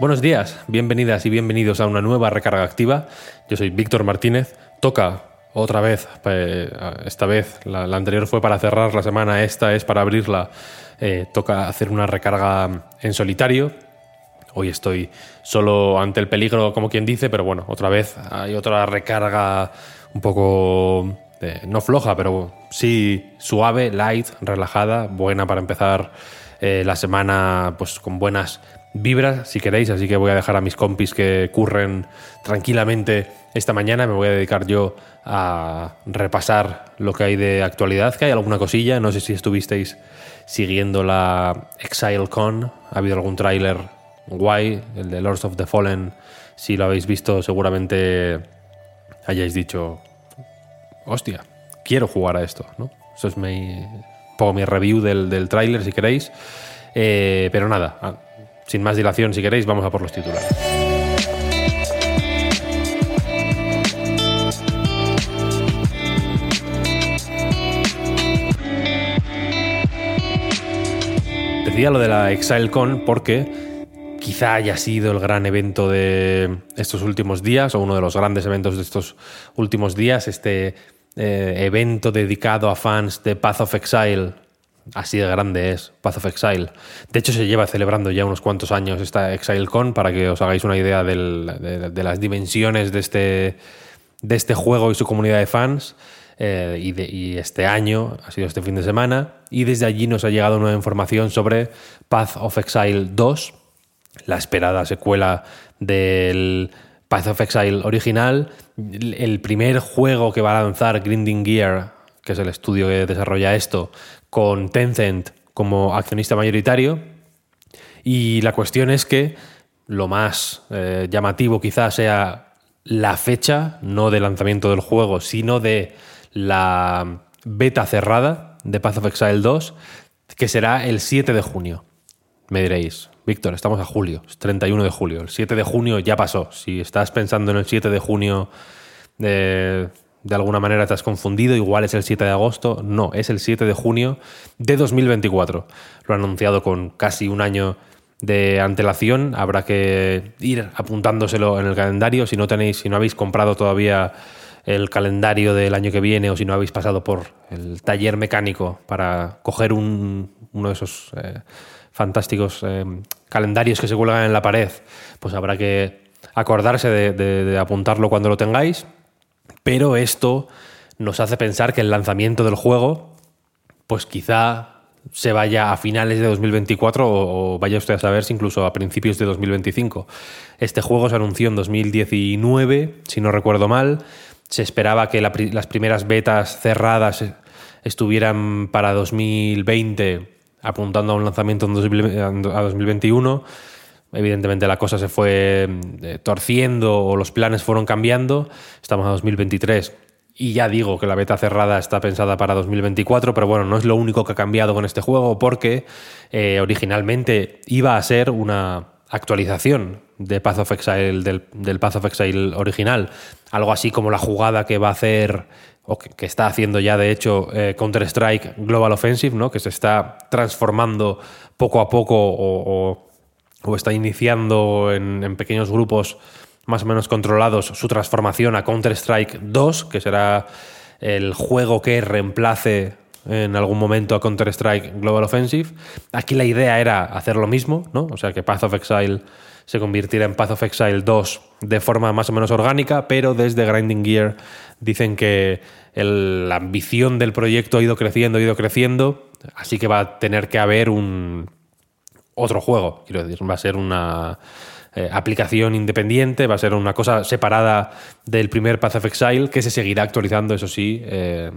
Buenos días, bienvenidas y bienvenidos a una nueva recarga activa. Yo soy Víctor Martínez. Toca otra vez, pues, esta vez, la, anterior fue para cerrar la semana, esta es para abrirla. Eh, toca hacer una recarga en solitario. Hoy estoy solo ante el peligro, como quien dice, pero bueno, otra vez hay otra recarga un poco eh, no floja, pero sí suave, light, relajada, buena para empezar eh, la semana pues con buenas vibras, si queréis, así que voy a dejar a mis compis que curren tranquilamente esta mañana, me voy a dedicar yo a repasar lo que hay de actualidad, que hay alguna cosilla, no sé si estuvisteis siguiendo la ExileCon, ha habido algún tráiler guay, el de Lords of the Fallen, si lo habéis visto seguramente hayáis dicho, hostia, quiero jugar a esto, ¿no? Eso es mi, pongo mi review del, del tráiler si queréis, eh, pero nada, sin más dilación, si queréis, vamos a por los titulares. Decía lo de la ExileCon porque quizá haya sido el gran evento de estos últimos días, o uno de los grandes eventos de estos últimos días, este eh, evento dedicado a fans de Path of Exile, Así de grande es Path of Exile. De hecho, se lleva celebrando ya unos cuantos años esta ExileCon para que os hagáis una idea de, las dimensiones de este, de este juego y su comunidad de fans. Eh, y, y, este año, ha sido este fin de semana, y desde allí nos ha llegado nueva información sobre Path of Exile 2, la esperada secuela del Path of Exile original, el primer juego que va a lanzar Grinding Gear, que es el estudio que desarrolla esto, con Tencent como accionista mayoritario. Y la cuestión es que lo más eh, llamativo quizás sea la fecha, no de lanzamiento del juego, sino de la beta cerrada de Path of Exile 2, que será el 7 de junio. Me diréis, Víctor, estamos a julio, es 31 de julio. El 7 de junio ya pasó. Si estás pensando en el 7 de junio de de alguna manera te has confundido, igual es el 7 de agosto. No, es el 7 de junio de 2024. Lo han anunciado con casi un año de antelación. Habrá que ir apuntándoselo en el calendario. Si no tenéis, si no habéis comprado todavía el calendario del año que viene o si no habéis pasado por el taller mecánico para coger un, uno de esos eh, fantásticos eh, calendarios que se cuelgan en la pared, pues habrá que acordarse de apuntarlo cuando lo tengáis pero esto nos hace pensar que el lanzamiento del juego, pues quizá se vaya a finales de 2024 o, vaya usted a saber si incluso a principios de 2025. Este juego se anunció en 2019, si no recuerdo mal. Se esperaba que las primeras betas cerradas estuvieran para 2020, apuntando a un lanzamiento en a 2021. Evidentemente la cosa se fue eh, torciendo o los planes fueron cambiando. Estamos a 2023 y ya digo que la beta cerrada está pensada para 2024, pero bueno, no es lo único que ha cambiado con este juego porque eh, originalmente iba a ser una actualización de Path of Exile, del, Path of Exile original. Algo así como la jugada que va a hacer, o que, está haciendo ya de hecho eh, Counter-Strike Global Offensive, ¿no? que se está transformando poco a poco o está iniciando en, pequeños grupos más o menos controlados su transformación a Counter-Strike 2, que será el juego que reemplace en algún momento a Counter-Strike Global Offensive. Aquí la idea era hacer lo mismo, ¿no? O sea, que Path of Exile se convirtiera en Path of Exile 2 de forma más o menos orgánica, pero desde Grinding Gear dicen que la ambición del proyecto ha ido creciendo, ha ido creciendo, así que va a tener que haber un, otro juego. Quiero decir, va a ser una eh, aplicación independiente, va a ser una cosa separada del primer Path of Exile que se seguirá actualizando, eso sí, eh,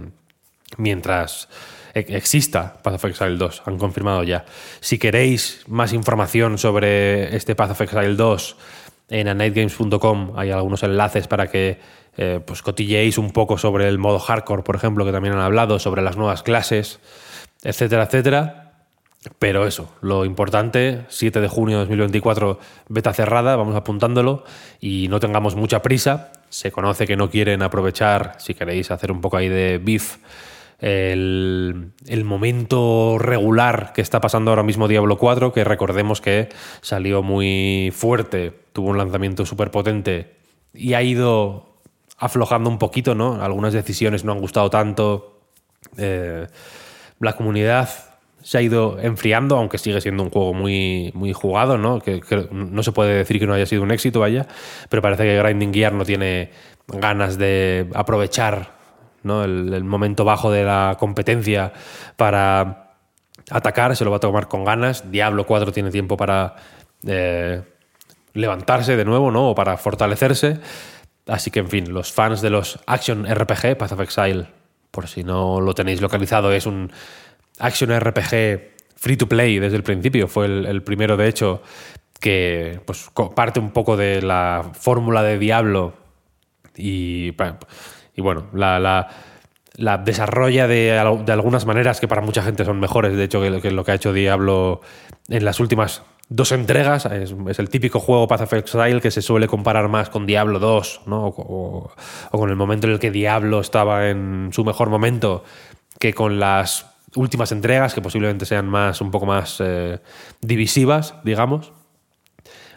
mientras exista Path of Exile 2, han confirmado ya. Si queréis más información sobre este Path of Exile 2, en anightgames.com hay algunos enlaces para que eh, pues cotilleéis un poco sobre el modo hardcore, por ejemplo, que también han hablado, sobre las nuevas clases, etcétera, etcétera. Pero eso, lo importante, 7 de junio de 2024, beta cerrada, vamos apuntándolo y no tengamos mucha prisa. Se conoce que no quieren aprovechar, si queréis hacer un poco ahí de beef, el, momento regular que está pasando ahora mismo Diablo 4, que recordemos que salió muy fuerte, tuvo un lanzamiento súper potente y ha ido aflojando un poquito, ¿no? Algunas decisiones no han gustado tanto. Eh, la comunidad se ha ido enfriando, aunque sigue siendo un juego muy, muy jugado, ¿no? Que, no se puede decir que no haya sido un éxito, vaya, pero parece que Grinding Gear no tiene ganas de aprovechar ¿no? el, momento bajo de la competencia para atacar, se lo va a tomar con ganas. Diablo 4 tiene tiempo para eh, levantarse de nuevo, ¿no? O para fortalecerse. Así que, en fin, los fans de los Action RPG, Path of Exile, por si no lo tenéis localizado, es un Action RPG free to play desde el principio. Fue el, primero, de hecho, que pues, parte un poco de la fórmula de Diablo y, y bueno, la, desarrolla de, algunas maneras que para mucha gente son mejores, de hecho, que, lo que ha hecho Diablo en las últimas dos entregas. Es, el típico juego Path of Exile que se suele comparar más con Diablo 2, ¿no? O, con el momento en el que Diablo estaba en su mejor momento, que con las últimas entregas, que posiblemente sean más, un poco más eh, divisivas, digamos.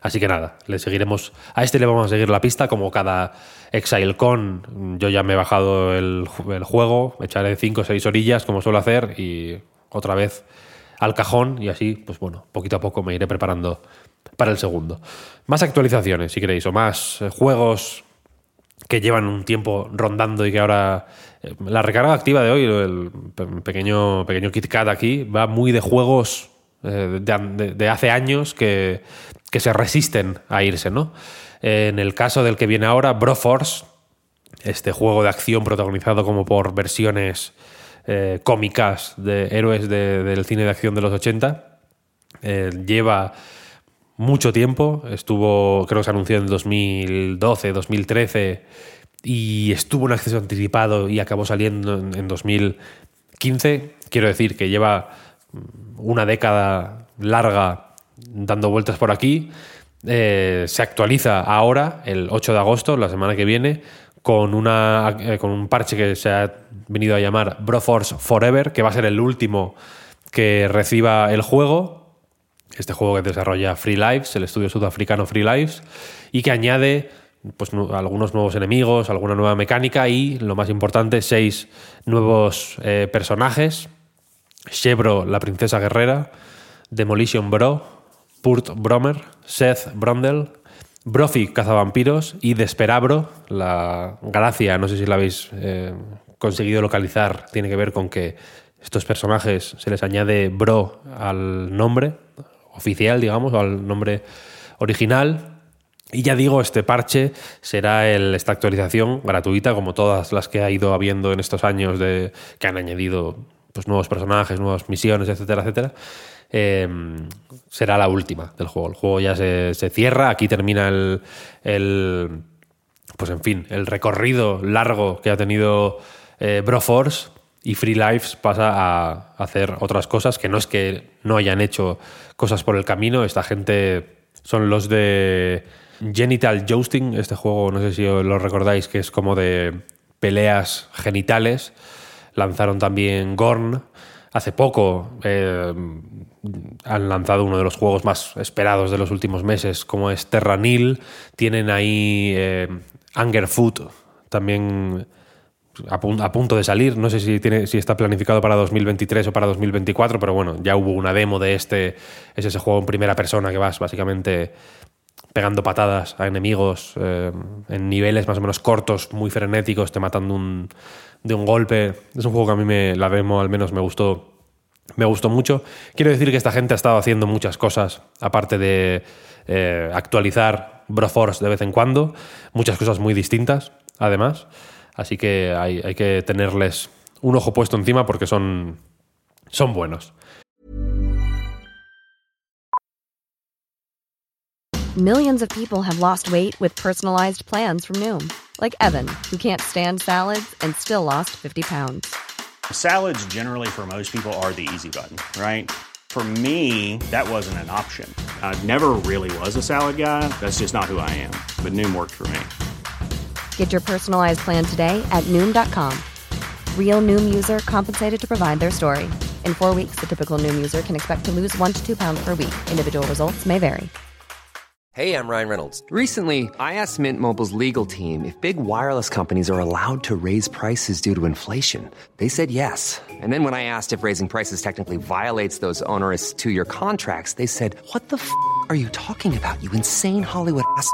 Así que nada, le seguiremos. A este le vamos a seguir la pista, como cada ExileCon. Yo ya me he bajado el, el juego, echaré 5 o 6 orillas, como suelo hacer, y otra vez al cajón y así, pues bueno, poquito a poco me iré preparando para el segundo. Más actualizaciones, si queréis, o más eh, juegos que llevan un tiempo rondando y que ahora la recarga activa de hoy, el pequeño, pequeño KitKat aquí, va muy de juegos eh, de, hace años que, que, se resisten a irse, ¿no? En el caso del que viene ahora, Broforce, este juego de acción protagonizado como por versiones eh, cómicas de héroes del cine de acción de los 80. Eh, lleva mucho tiempo, estuvo, creo que se anunció en 2012, 2013 y estuvo en acceso anticipado y acabó saliendo en, 2015. Quiero decir que lleva una década larga dando vueltas por aquí. Eh, se actualiza ahora, el 8 de agosto, la semana que viene, con, una, eh, con un parche que se ha venido a llamar Broforce Forever, que va a ser el último que reciba el juego. Este juego que desarrolla Free Lives, el estudio sudafricano Free Lives, y que añade pues, algunos nuevos enemigos, alguna nueva mecánica y, lo más importante, seis nuevos eh, personajes. Chevro, la princesa guerrera, Demolition Bro, Purt Bromer, Seth Brundle, Brofi, cazavampiros, y Desperabro, la gracia, no sé si la habéis eh, conseguido localizar, tiene que ver con que estos personajes se les añade bro al nombre oficial, digamos, o al nombre original. Y ya digo, este parche será esta actualización gratuita, como todas las que ha ido habiendo en estos años de que han añadido pues, nuevos personajes, nuevas misiones, etcétera, etcétera. Em, será la última del juego. El juego ya se, cierra, aquí termina el, el, pues en fin, el recorrido largo que ha tenido eh, Broforce y Free Lives pasa a hacer otras cosas que no es que no hayan hecho cosas por el camino, esta gente son los de Genital Jousting, este juego no sé si lo recordáis que es como de peleas genitales, lanzaron también Gorn, hace poco eh, han lanzado uno de los juegos más esperados de los últimos meses, como es Terranil. Tienen ahí eh, Angerfoot, también a, punto de salir. No sé si, tiene, si está planificado para 2023 o para 2024, pero bueno, ya hubo una demo de este. Es ese juego en primera persona que vas básicamente pegando patadas a enemigos eh, en niveles más o menos cortos, muy frenéticos, te matando de un golpe. Es un juego que a mí me, la demo al menos me gustó me gustó mucho. Quiero decir que esta gente ha estado haciendo muchas cosas, aparte de eh, actualizar Broforce de vez en cuando, muchas cosas muy distintas, además. Así que hay, que tenerles un ojo puesto encima porque son, son buenos. Millions of people have lost weight with personalized plans from Noom, like Evan, who can't stand salads and still lost 50 pounds. Salads, generally, for most people, are the easy button, right? For me, that wasn't an option. I never really was a salad guy. That's just not who I am. But Noom worked for me. Get your personalized plan today at Noom.com. Real Noom user compensated to provide their story. In four weeks, the typical Noom user can expect to lose one to two pounds per week. Individual results may vary. Hey, I'm Ryan Reynolds. Recently, I asked Mint Mobile's legal team if big wireless companies are allowed to raise prices due to inflation. They said yes. And then when I asked if raising prices technically violates those onerous two year contracts, they said, What the f are you talking about, you insane Hollywood ass?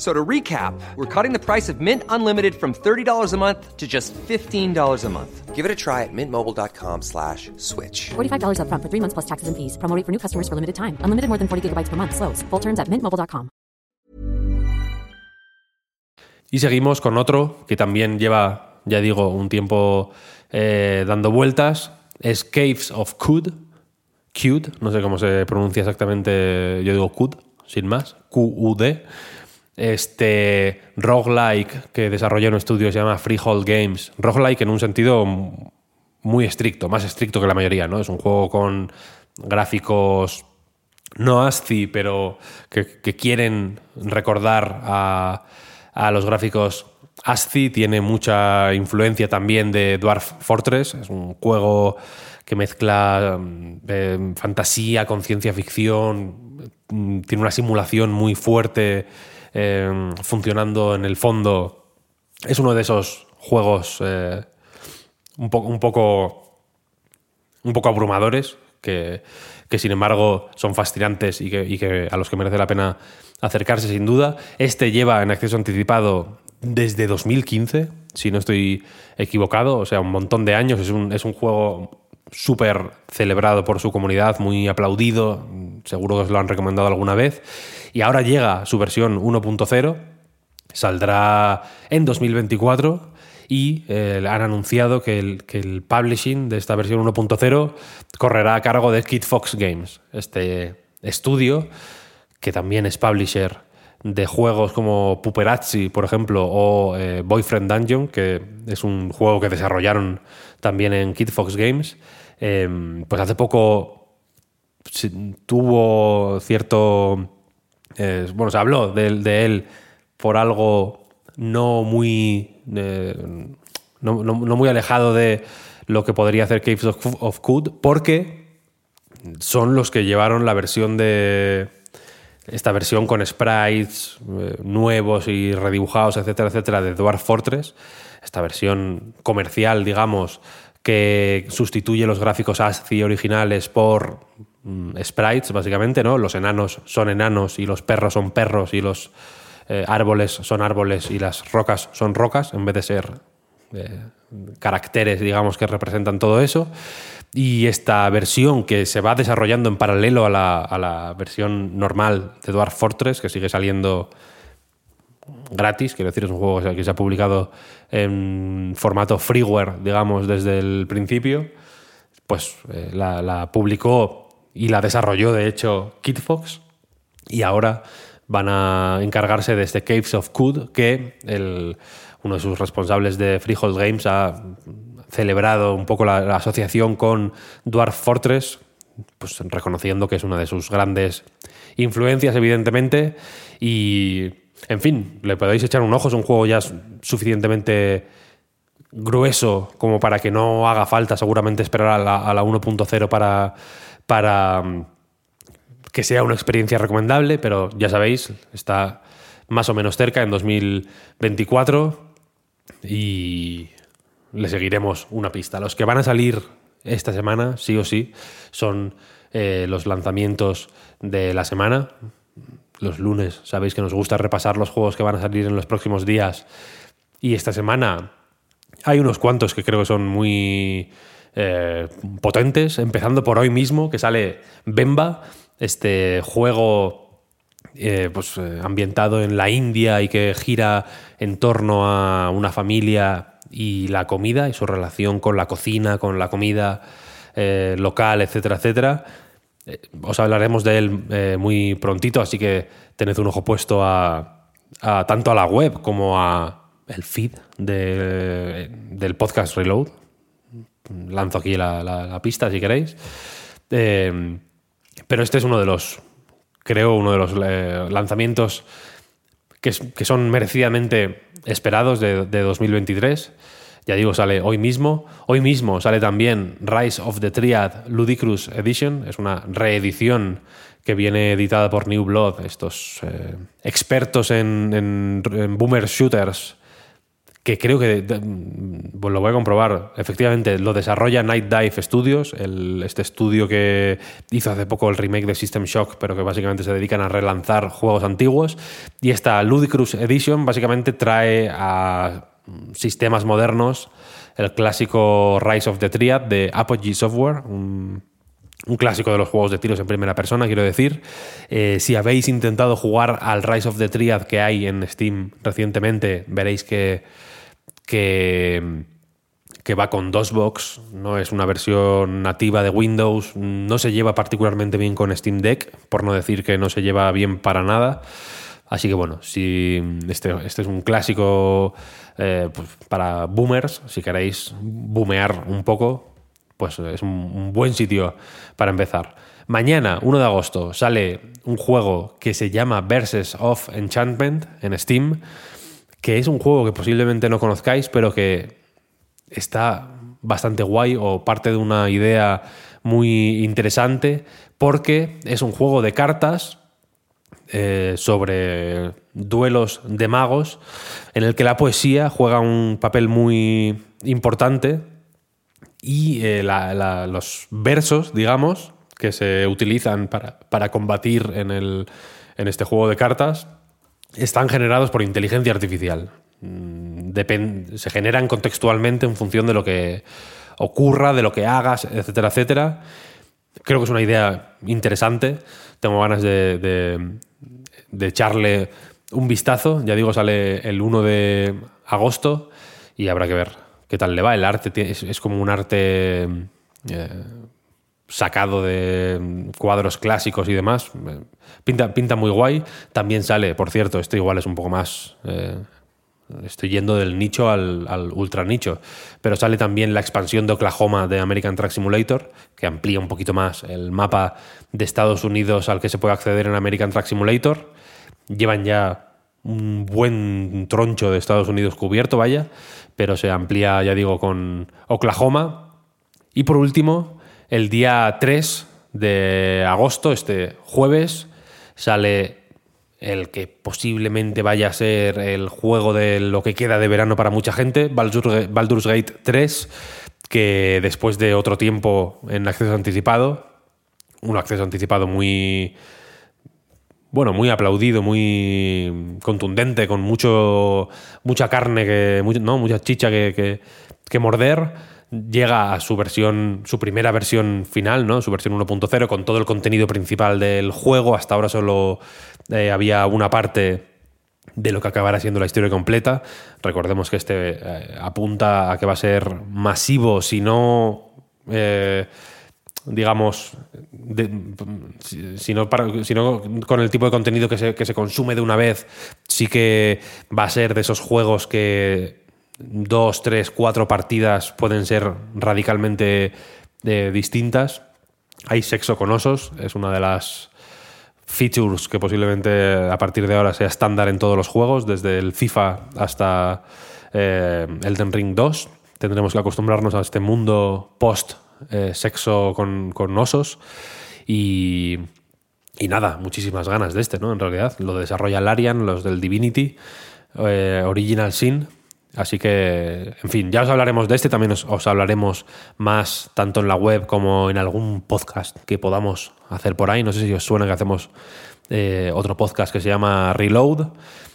So to recap, we're cutting the price of Mint Unlimited from $30 a month to just $15 a month. Give it a try at mintmobile.com slash switch. $45 upfront for three months plus taxes and fees. Promo for new customers for limited time. Unlimited more than 40 gigabytes per month. Slows. Full terms at mintmobile.com. Y seguimos con otro que también lleva, ya digo, un tiempo eh, dando vueltas. Es Caves of Cud. Cud, no sé cómo se pronuncia exactamente, yo digo Cud, sin más. Q-U-D. Este roguelike que desarrolla un estudio se llama Freehold Games. Roguelike en un sentido muy estricto, más estricto que la mayoría, ¿no? Es un juego con gráficos no ASCII, pero que, que quieren recordar a, a, los gráficos ASCII. Tiene mucha influencia también de Dwarf Fortress. Es un juego que mezcla eh, fantasía con ciencia ficción. Tiene una simulación muy fuerte eh, funcionando en el fondo. Es uno de esos juegos eh, un, un, poco, un poco abrumadores que, que, sin embargo son fascinantes y que, y que, a los que merece la pena acercarse sin duda. Este lleva en acceso anticipado desde 2015, si no estoy equivocado, o sea, un montón de años. Es un, es un juego súper celebrado por su comunidad, muy aplaudido, seguro que os lo han recomendado alguna vez. Y ahora llega su versión 1.0, saldrá en 2024 y eh, han anunciado que el, que el, publishing de esta versión 1.0 correrá a cargo de Kid Fox Games, este estudio que también es publisher de juegos como Puperazzi, por ejemplo, o eh, Boyfriend Dungeon, que es un juego que desarrollaron también en Kid Fox Games. Eh, pues hace poco tuvo cierto bueno, se habló de, él por algo no muy, eh, no, muy alejado de lo que podría hacer Caves of, of Cud, porque son los que llevaron la versión de esta versión con sprites eh, nuevos y redibujados, etcétera, etcétera, de Dwarf Fortress, esta versión comercial, digamos, que sustituye los gráficos ASCII originales por sprites, básicamente, ¿no? Los enanos son enanos y los perros son perros y los eh, árboles son árboles y las rocas son rocas, en vez de ser eh, caracteres, digamos, que representan todo eso. Y esta versión que se va desarrollando en paralelo a la, a la versión normal de Dwarf Fortress, que sigue saliendo gratis, quiero decir, es un juego que se ha publicado en formato freeware, digamos, desde el principio, pues eh, la, publicó y la desarrolló, de hecho, Kitfox, y ahora van a encargarse de este Caves of Cud, que uno de sus responsables de Freehold Games ha celebrado un poco la, asociación con Dwarf Fortress, pues reconociendo que es una de sus grandes influencias, evidentemente, y en fin, le podéis echar un ojo, es un juego ya suficientemente grueso como para que no haga falta seguramente esperar a la 1.0 para, para mm, que sea una experiencia recomendable, pero ya sabéis, está más o menos cerca en 2024 y le seguiremos una pista. Los que van a salir esta semana, sí o sí, son eh, los lanzamientos de la semana los lunes. Sabéis que nos gusta repasar los juegos que van a salir en los próximos días. Y esta semana hay unos cuantos que creo que son muy eh, potentes, empezando por hoy mismo, que sale Bemba, este juego eh, pues, eh, ambientado en la India y que gira en torno a una familia y la comida y su relación con la cocina, con la comida local, etcétera, etcétera. Os hablaremos de él muy prontito, así que tened un ojo puesto a, tanto a la web como a el feed de- del podcast Reload. Lanzo aquí la, la- pista si queréis. Eh, pero este es uno de los, creo, uno de los eh, lanzamientos que, son merecidamente esperados de, de 2023. Ya digo, sale hoy mismo. Hoy mismo sale también Rise of the Triad Ludicrous Edition. Es una reedición que viene editada por New Blood, estos eh, expertos en, en- en boomer shooters que creo que pues lo voy a comprobar. Efectivamente, lo desarrolla Night Dive Studios, el- este estudio que hizo hace poco el remake de System Shock, pero que básicamente se dedican a relanzar juegos antiguos. Y esta Ludicrous Edition básicamente trae a sistemas modernos el clásico Rise of the Triad de Apogee Software, un un clásico de los juegos de tiros en primera persona, quiero decir. Eh, si habéis intentado jugar al Rise of the Triad que hay en Steam recientemente, veréis que, que, que va con DOSBox, no es una versión nativa de Windows, no se lleva particularmente bien con Steam Deck, por no decir que no se lleva bien para nada. Así que bueno, si este, este es un clásico eh, pues, para boomers, si queréis boomear un poco, pues es un, un buen sitio para empezar. Mañana, 1 de agosto, sale un juego que se llama Verses of Enchantment en Steam, que es un juego que posiblemente no conozcáis, pero que está bastante guay o parte de una idea muy interesante, porque es un juego de cartas eh, sobre duelos de magos, en el que la poesía juega un papel muy importante y eh, los versos, digamos, que se utilizan para, para combatir en, el, en este juego de cartas, están generados por inteligencia artificial. Mm, se generan contextualmente en función de lo que ocurra, de lo que hagas, etcétera, etcétera. Creo que es una idea interesante. Tengo ganas de, de- echarle un vistazo. Ya digo, sale el 1 de agosto y habrá que ver qué tal le va. El arte es como un arte eh, sacado de cuadros clásicos y demás. Eh, Pinta, pinta muy guay. También sale, por cierto, esto igual es un poco más... eh, Estoy yendo del nicho al, al ultra nicho. Pero sale también la expansión de Oklahoma de American Truck Simulator, que amplía un poquito más el mapa de Estados Unidos al que se puede acceder en American Truck Simulator. Llevan ya un buen troncho de Estados Unidos cubierto, vaya, pero se amplía, ya digo, con Oklahoma. Y por último, el día 3 de agosto, este jueves, sale el que posiblemente vaya a ser el juego de lo que queda de verano para mucha gente, Baldur- Baldur's Gate 3, que después de otro tiempo en acceso anticipado, un acceso anticipado muy bueno, muy aplaudido, muy contundente, con mucho mucha carne que no, mucha chicha que- que morder, llega a su versión, su primera versión final, ¿no? Su versión 1.0 con todo el contenido principal del juego. Hasta ahora solo eh, había una parte de lo que acabará siendo la historia completa. Recordemos que este eh, apunta a que va a ser masivo, si no eh, digamos, si, no si con el tipo de contenido que se, que se consume de una vez, sí que va a ser de esos juegos que dos, tres, cuatro partidas pueden ser radicalmente eh, distintas. Hay sexo con osos, es una de las features que posiblemente a partir de ahora sea estándar en todos los juegos, desde el FIFA hasta eh, Elden Ring 2. Tendremos que acostumbrarnos a este mundo post eh, sexo con, con osos y, y nada, muchísimas ganas de este, ¿no? En realidad, lo desarrolla Larian, los del Divinity, eh, Original Sin. Así que, en fin, ya os hablaremos de este, también os, os hablaremos más tanto en la web como en algún podcast que podamos hacer por ahí. No sé si os suena que hacemos eh, otro podcast que se llama Reload.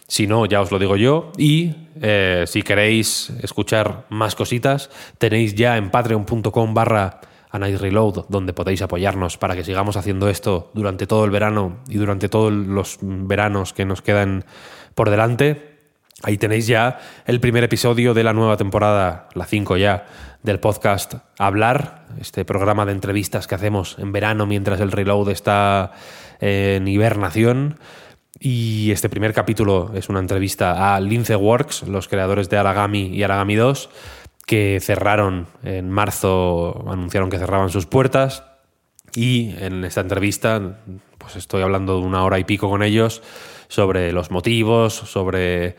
Si no, ya os lo digo yo. Y eh, si queréis escuchar más cositas, tenéis ya en patreon.com barra Reload, donde podéis apoyarnos para que sigamos haciendo esto durante todo el verano y durante todos los veranos que nos quedan por delante. Ahí tenéis ya el primer episodio de la nueva temporada, la 5 ya, del podcast Hablar, este programa de entrevistas que hacemos en verano mientras el reload está en hibernación. Y este primer capítulo es una entrevista a Lince Works, los creadores de Aragami y Aragami 2, que cerraron en marzo, anunciaron que cerraban sus puertas. Y en esta entrevista, pues estoy hablando de una hora y pico con ellos sobre los motivos, sobre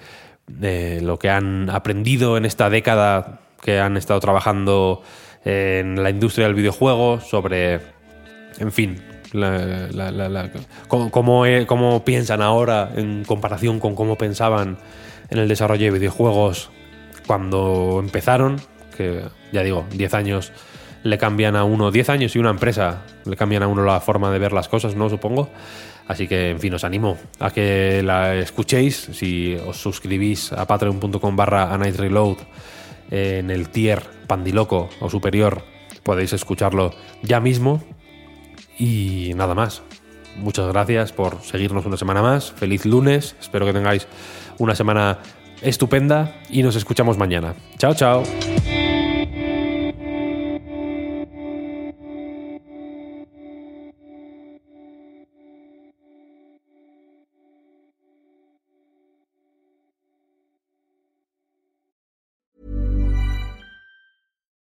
eh, lo que han aprendido en esta década que han estado trabajando en la industria del videojuego, sobre, en fin, cómo, piensan ahora en comparación con cómo pensaban en el desarrollo de videojuegos cuando empezaron, que ya digo, 10 años le cambian a uno, 10 años y una empresa le cambian a uno la forma de ver las cosas, ¿no? Supongo. Así que, en fin, os animo a que la escuchéis. Si os suscribís a patreon.com barra a Night Reload en el tier Pandiloco o superior, podéis escucharlo ya mismo. Y nada más. Muchas gracias por seguirnos una semana más. Feliz lunes. Espero que tengáis una semana estupenda y nos escuchamos mañana. Chao, chao.